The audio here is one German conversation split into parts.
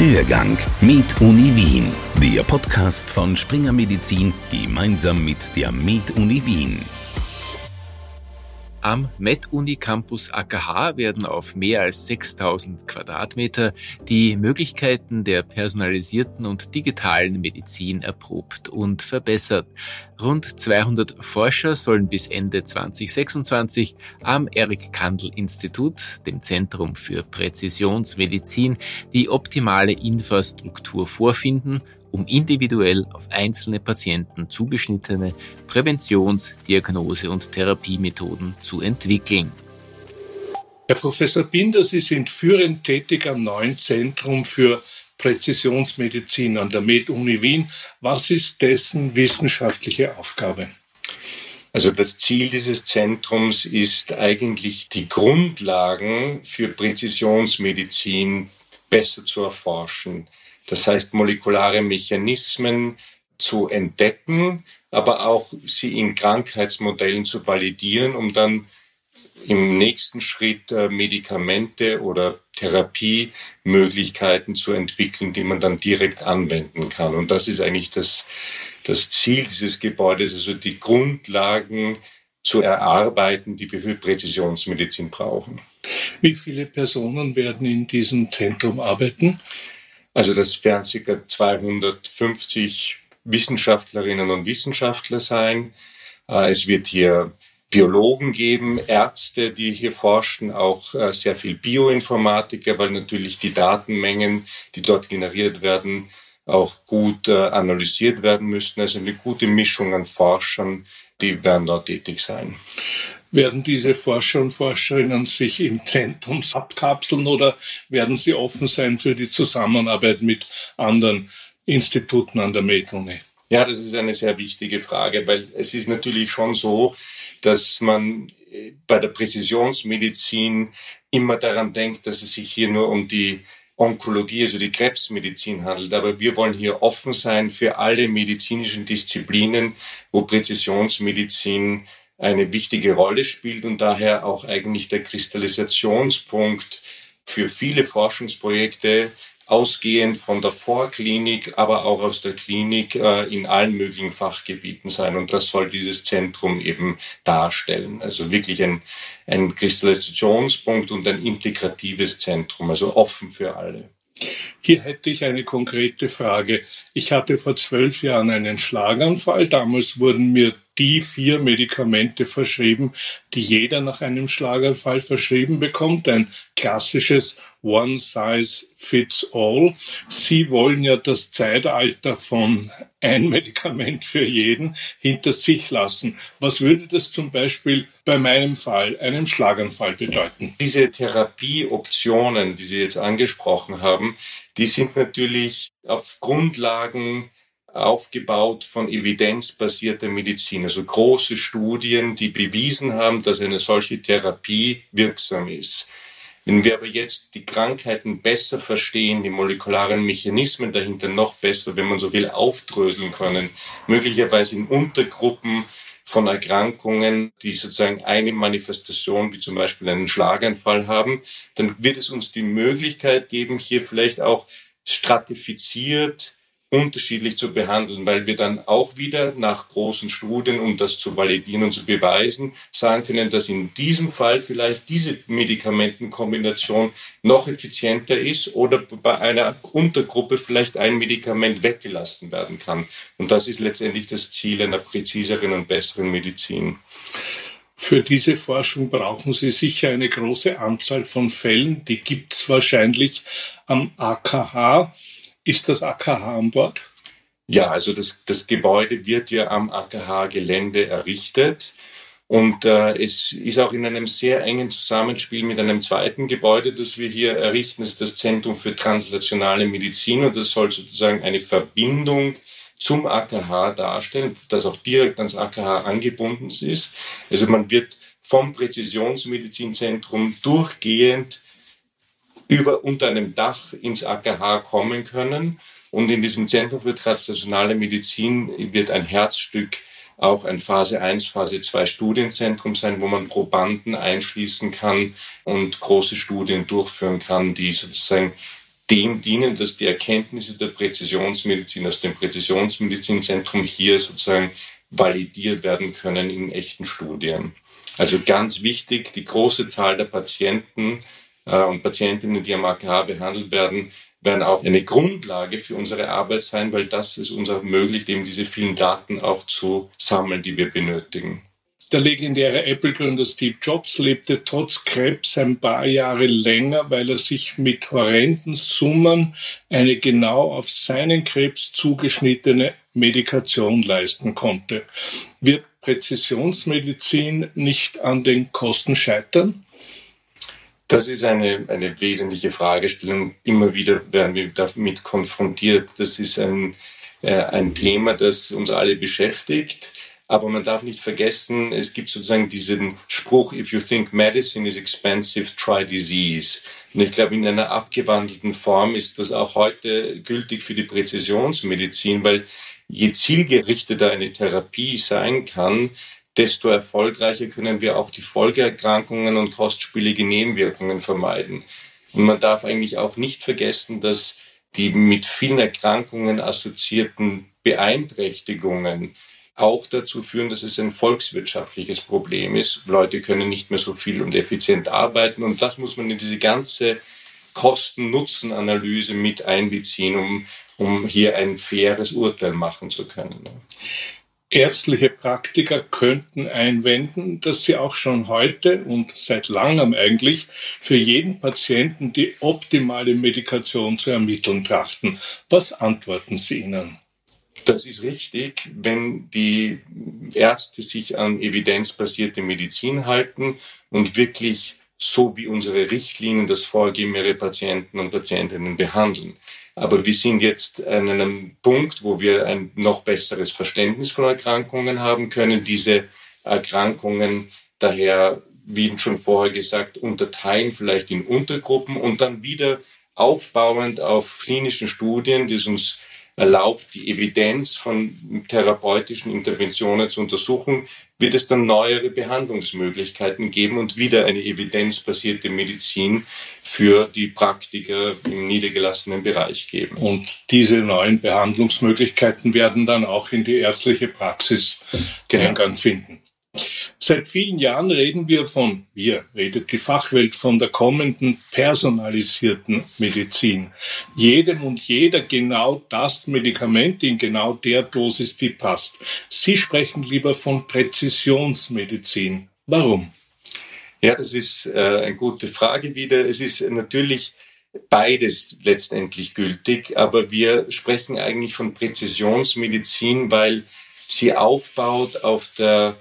Hörgang mit Uni Wien, der Podcast von Springer Medizin gemeinsam mit der Med Uni Wien. Am MedUni Campus AKH werden auf mehr als 6000 Quadratmeter die Möglichkeiten der personalisierten und digitalen Medizin erprobt und verbessert. Rund 200 Forscher sollen bis Ende 2026 am Erik Kandel Institut, dem Zentrum für Präzisionsmedizin, die optimale Infrastruktur vorfinden um individuell auf einzelne Patienten zugeschnittene Präventions-, Diagnose- und Therapiemethoden zu entwickeln. Herr Professor Binder, Sie sind führend tätig am neuen Zentrum für Präzisionsmedizin an der Med-Uni Wien. Was ist dessen wissenschaftliche Aufgabe? Also das Ziel dieses Zentrums ist eigentlich die Grundlagen für Präzisionsmedizin besser zu erforschen. Das heißt, molekulare Mechanismen zu entdecken, aber auch sie in Krankheitsmodellen zu validieren, um dann im nächsten Schritt äh, Medikamente oder Therapiemöglichkeiten zu entwickeln, die man dann direkt anwenden kann. Und das ist eigentlich das, das Ziel dieses Gebäudes, also die Grundlagen zu erarbeiten, die wir für Präzisionsmedizin brauchen. Wie viele Personen werden in diesem Zentrum arbeiten? Also das werden ca. 250 Wissenschaftlerinnen und Wissenschaftler sein. Äh, es wird hier Biologen geben, Ärzte, die hier forschen, auch äh, sehr viel Bioinformatiker, weil natürlich die Datenmengen, die dort generiert werden, auch gut äh, analysiert werden müssen. Also eine gute Mischung an Forschern, die werden dort tätig sein. Werden diese Forscher und Forscherinnen sich im Zentrum abkapseln oder werden sie offen sein für die Zusammenarbeit mit anderen Instituten an der MedUni? Ja, das ist eine sehr wichtige Frage, weil es ist natürlich schon so, dass man äh, bei der Präzisionsmedizin immer daran denkt, dass es sich hier nur um die Onkologie, also die Krebsmedizin handelt. Aber wir wollen hier offen sein für alle medizinischen Disziplinen, wo Präzisionsmedizin eine wichtige Rolle spielt und daher auch eigentlich der Kristallisationspunkt für viele Forschungsprojekte ausgehend von der Vorklinik, aber auch aus der Klinik äh, in allen möglichen Fachgebieten sein. Und das soll dieses Zentrum eben darstellen. Also wirklich ein, ein Kristallisationspunkt und ein integratives Zentrum, also offen für alle. Hier hätte ich eine konkrete Frage. Ich hatte vor zwölf Jahren einen Schlaganfall. Damals wurden mir die vier Medikamente verschrieben, die jeder nach einem Schlaganfall verschrieben bekommt. Ein klassisches One Size Fits All. Sie wollen ja das Zeitalter von ein Medikament für jeden hinter sich lassen. Was würde das zum Beispiel bei meinem Fall, einem Schlaganfall bedeuten? Diese Therapieoptionen, die Sie jetzt angesprochen haben, die sind natürlich auf Grundlagen aufgebaut von evidenzbasierter Medizin, also große Studien, die bewiesen haben, dass eine solche Therapie wirksam ist. Wenn wir aber jetzt die Krankheiten besser verstehen, die molekularen Mechanismen dahinter noch besser, wenn man so will, aufdröseln können, möglicherweise in Untergruppen von Erkrankungen, die sozusagen eine Manifestation, wie zum Beispiel einen Schlaganfall haben, dann wird es uns die Möglichkeit geben, hier vielleicht auch stratifiziert unterschiedlich zu behandeln, weil wir dann auch wieder nach großen Studien, um das zu validieren und zu beweisen, sagen können, dass in diesem Fall vielleicht diese Medikamentenkombination noch effizienter ist oder bei einer Untergruppe vielleicht ein Medikament weggelassen werden kann. Und das ist letztendlich das Ziel einer präziseren und besseren Medizin. Für diese Forschung brauchen Sie sicher eine große Anzahl von Fällen. Die gibt es wahrscheinlich am AKH. Ist das AKH an Bord? Ja, also das, das Gebäude wird ja am AKH-Gelände errichtet. Und äh, es ist auch in einem sehr engen Zusammenspiel mit einem zweiten Gebäude, das wir hier errichten. Das ist das Zentrum für translationale Medizin und das soll sozusagen eine Verbindung zum AKH darstellen, das auch direkt ans AKH angebunden ist. Also man wird vom Präzisionsmedizinzentrum durchgehend über unter einem Dach ins AKH kommen können. Und in diesem Zentrum für translationale Medizin wird ein Herzstück auch ein Phase 1, Phase 2 Studienzentrum sein, wo man Probanden einschließen kann und große Studien durchführen kann, die sozusagen dem dienen, dass die Erkenntnisse der Präzisionsmedizin aus dem Präzisionsmedizinzentrum hier sozusagen validiert werden können in echten Studien. Also ganz wichtig, die große Zahl der Patienten und Patientinnen, die am AKH behandelt werden, werden auch eine Grundlage für unsere Arbeit sein, weil das es uns ermöglicht, eben diese vielen Daten auch zu sammeln, die wir benötigen. Der legendäre Apple-Gründer Steve Jobs lebte trotz Krebs ein paar Jahre länger, weil er sich mit horrenden Summen eine genau auf seinen Krebs zugeschnittene Medikation leisten konnte. Wird Präzisionsmedizin nicht an den Kosten scheitern? Das ist eine, eine wesentliche Fragestellung. Immer wieder werden wir damit konfrontiert. Das ist ein, äh, ein Thema, das uns alle beschäftigt. Aber man darf nicht vergessen, es gibt sozusagen diesen Spruch, if you think medicine is expensive, try disease. Und ich glaube, in einer abgewandelten Form ist das auch heute gültig für die Präzisionsmedizin, weil je zielgerichteter eine Therapie sein kann, desto erfolgreicher können wir auch die Folgeerkrankungen und kostspielige Nebenwirkungen vermeiden. Und man darf eigentlich auch nicht vergessen, dass die mit vielen Erkrankungen assoziierten Beeinträchtigungen auch dazu führen, dass es ein volkswirtschaftliches Problem ist. Leute können nicht mehr so viel und effizient arbeiten und das muss man in diese ganze Kosten-Nutzen-Analyse mit einbeziehen, um, um hier ein faires Urteil machen zu können. Ärztliche Praktiker könnten einwenden, dass sie auch schon heute und seit langem eigentlich für jeden Patienten die optimale Medikation zu ermitteln trachten. Was antworten Sie ihnen? Das ist richtig, wenn die Ärzte sich an evidenzbasierte Medizin halten und wirklich so wie unsere Richtlinien das vorgeben, ihre Patienten und Patientinnen behandeln. Aber wir sind jetzt an einem Punkt, wo wir ein noch besseres Verständnis von Erkrankungen haben können, diese Erkrankungen daher, wie schon vorher gesagt, unterteilen vielleicht in Untergruppen und dann wieder aufbauend auf klinischen Studien, die es uns erlaubt, die Evidenz von therapeutischen Interventionen zu untersuchen, wird es dann neuere Behandlungsmöglichkeiten geben und wieder eine evidenzbasierte Medizin für die Praktiker im niedergelassenen Bereich geben. Und diese neuen Behandlungsmöglichkeiten werden dann auch in die ärztliche Praxis Eingang finden. Seit vielen Jahren reden wir von, wir redet die Fachwelt von der kommenden personalisierten Medizin. Jedem und jeder genau das Medikament in genau der Dosis, die passt. Sie sprechen lieber von Präzisionsmedizin. Warum? Ja, das ist äh, eine gute Frage wieder. Es ist natürlich beides letztendlich gültig, aber wir sprechen eigentlich von Präzisionsmedizin, weil sie aufbaut auf der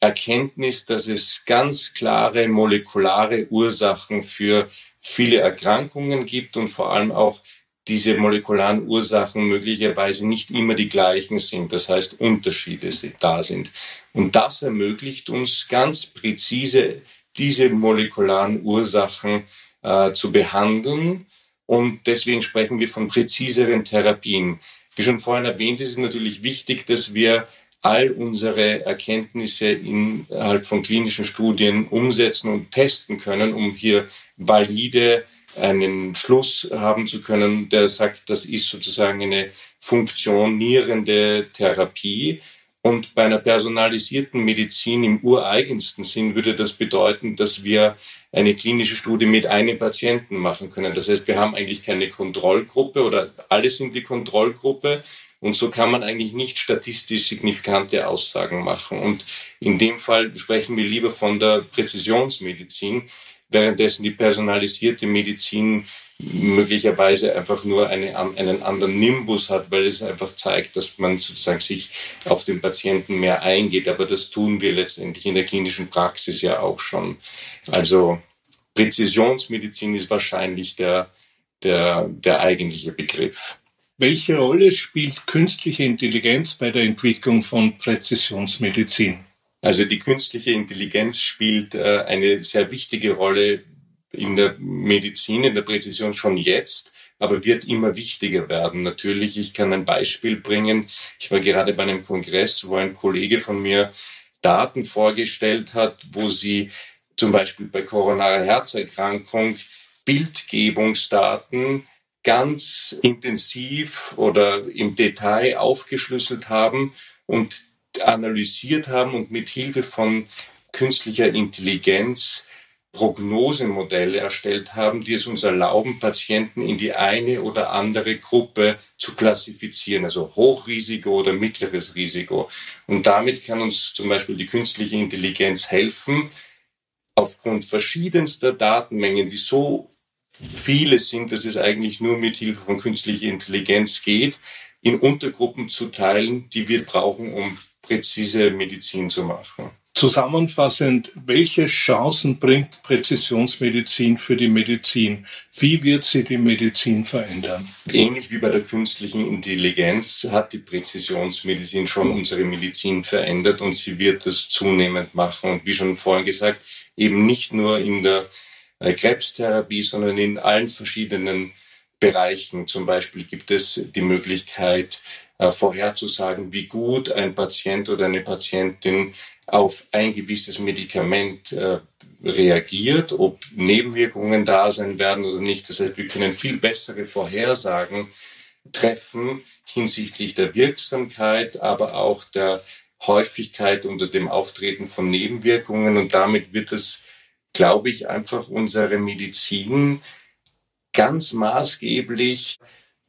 Erkenntnis, dass es ganz klare molekulare Ursachen für viele Erkrankungen gibt und vor allem auch diese molekularen Ursachen möglicherweise nicht immer die gleichen sind, das heißt Unterschiede da sind. Und das ermöglicht uns ganz präzise diese molekularen Ursachen äh, zu behandeln. Und deswegen sprechen wir von präziseren Therapien. Wie schon vorhin erwähnt, ist es natürlich wichtig, dass wir all unsere Erkenntnisse innerhalb von klinischen Studien umsetzen und testen können, um hier valide einen Schluss haben zu können, der sagt, das ist sozusagen eine funktionierende Therapie. Und bei einer personalisierten Medizin im ureigensten Sinn würde das bedeuten, dass wir eine klinische Studie mit einem Patienten machen können. Das heißt, wir haben eigentlich keine Kontrollgruppe oder alle sind die Kontrollgruppe, und so kann man eigentlich nicht statistisch signifikante Aussagen machen. Und in dem Fall sprechen wir lieber von der Präzisionsmedizin, währenddessen die personalisierte Medizin möglicherweise einfach nur eine, einen anderen Nimbus hat, weil es einfach zeigt, dass man sozusagen sich auf den Patienten mehr eingeht. Aber das tun wir letztendlich in der klinischen Praxis ja auch schon. Also Präzisionsmedizin ist wahrscheinlich der, der, der eigentliche Begriff. Welche Rolle spielt künstliche Intelligenz bei der Entwicklung von Präzisionsmedizin? Also die künstliche Intelligenz spielt äh, eine sehr wichtige Rolle in der Medizin, in der Präzision schon jetzt, aber wird immer wichtiger werden. Natürlich, ich kann ein Beispiel bringen. Ich war gerade bei einem Kongress, wo ein Kollege von mir Daten vorgestellt hat, wo sie zum Beispiel bei koronarer Herzerkrankung Bildgebungsdaten ganz intensiv oder im Detail aufgeschlüsselt haben und analysiert haben und mit Hilfe von künstlicher Intelligenz Prognosemodelle erstellt haben, die es uns erlauben, Patienten in die eine oder andere Gruppe zu klassifizieren, also Hochrisiko oder mittleres Risiko. Und damit kann uns zum Beispiel die künstliche Intelligenz helfen, aufgrund verschiedenster Datenmengen, die so viele sind, dass es eigentlich nur mit Hilfe von künstlicher Intelligenz geht, in Untergruppen zu teilen, die wir brauchen, um präzise Medizin zu machen. Zusammenfassend, welche Chancen bringt Präzisionsmedizin für die Medizin? Wie wird sie die Medizin verändern? Ähnlich wie bei der künstlichen Intelligenz hat die Präzisionsmedizin schon unsere Medizin verändert und sie wird es zunehmend machen. Und wie schon vorhin gesagt, eben nicht nur in der Krebstherapie, sondern in allen verschiedenen Bereichen. Zum Beispiel gibt es die Möglichkeit, äh, vorherzusagen, wie gut ein Patient oder eine Patientin auf ein gewisses Medikament äh, reagiert, ob Nebenwirkungen da sein werden oder nicht. Das heißt, wir können viel bessere Vorhersagen treffen hinsichtlich der Wirksamkeit, aber auch der Häufigkeit unter dem Auftreten von Nebenwirkungen. Und damit wird es, glaube ich, einfach unsere Medizin ganz maßgeblich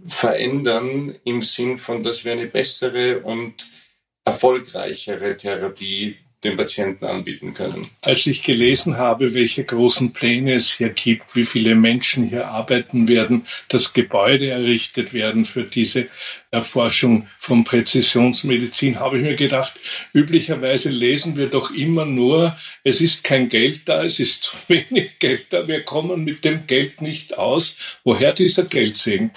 verändern im Sinn von, dass wir eine bessere und erfolgreichere Therapie den Patienten anbieten können. Als ich gelesen habe, welche großen Pläne es hier gibt, wie viele Menschen hier arbeiten werden, dass Gebäude errichtet werden für diese Erforschung von Präzisionsmedizin, habe ich mir gedacht, üblicherweise lesen wir doch immer nur, es ist kein Geld da, es ist zu wenig Geld da, wir kommen mit dem Geld nicht aus. Woher dieser Geldsegen?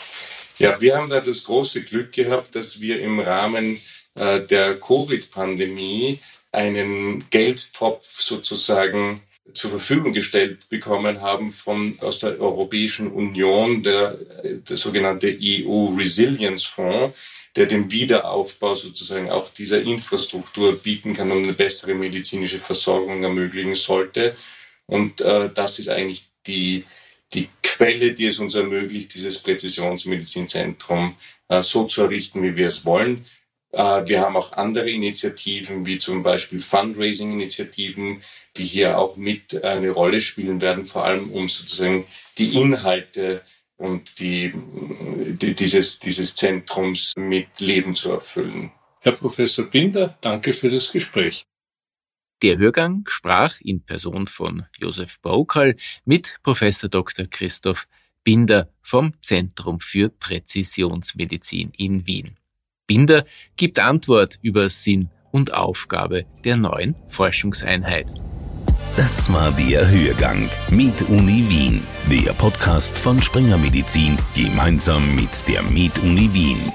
Ja, wir haben da das große Glück gehabt, dass wir im Rahmen äh, der Covid-Pandemie einen Geldtopf sozusagen zur Verfügung gestellt bekommen haben von, aus der Europäischen Union, der, der sogenannte EU Resilience Fonds, der den Wiederaufbau sozusagen auch dieser Infrastruktur bieten kann und eine bessere medizinische Versorgung ermöglichen sollte. Und äh, das ist eigentlich die, die Quelle, die es uns ermöglicht, dieses Präzisionsmedizinzentrum äh, so zu errichten, wie wir es wollen. Äh, wir haben auch andere Initiativen, wie zum Beispiel Fundraising-Initiativen, die hier auch mit eine Rolle spielen werden, vor allem um sozusagen die Inhalte und die, die dieses, dieses Zentrums mit Leben zu erfüllen. Herr Professor Binder, danke für das Gespräch. Der Hörgang sprach in Person von Josef Brokal mit Professor Dr. Christoph Binder vom Zentrum für Präzisionsmedizin in Wien. Binder gibt Antwort über Sinn und Aufgabe der neuen Forschungseinheit. Das war der Hörgang mit Uni Wien, der Podcast von Springer Medizin gemeinsam mit der Med Uni Wien.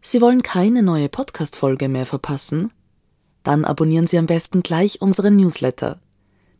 Sie wollen keine neue Podcast-Folge mehr verpassen? Dann abonnieren Sie am besten gleich unseren Newsletter.